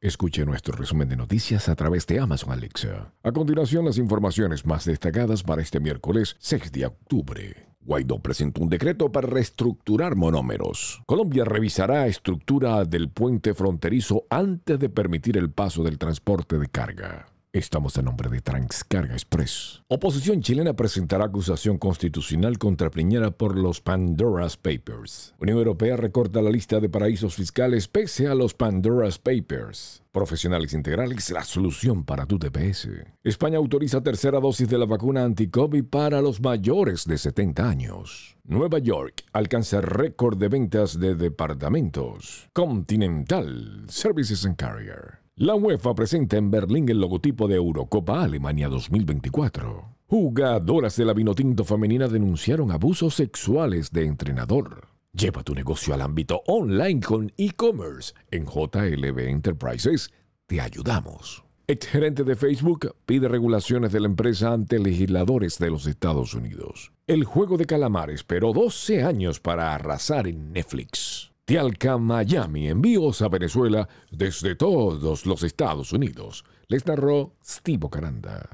Escuche nuestro resumen de noticias a través de Amazon Alexa. A continuación, las informaciones más destacadas para este miércoles 6 de octubre. Guaidó presentó un decreto para reestructurar monómeros. Colombia revisará estructura del puente fronterizo antes de permitir el paso del transporte de carga. Estamos en nombre de Transcarga Express. Oposición chilena presentará acusación constitucional contra Piñera por los Pandora's Papers. Unión Europea recorta la lista de paraísos fiscales pese a los Pandora's Papers. Profesionales integrales, la solución para tu TPS. España autoriza tercera dosis de la vacuna anti-COVID para los mayores de 70 años. Nueva York alcanza récord de ventas de departamentos. Continental Services and Carrier. La UEFA presenta en Berlín el logotipo de Eurocopa Alemania 2024. Jugadoras de la Vinotinto femenina denunciaron abusos sexuales de entrenador. Lleva tu negocio al ámbito online con e-commerce. En JLB Enterprises te ayudamos. Exgerente de Facebook pide regulaciones de la empresa ante legisladores de los Estados Unidos. El juego de calamar esperó 12 años para arrasar en Netflix. Tialca, Miami, envíos a Venezuela desde todos los Estados Unidos. Les narró Steve Caranda.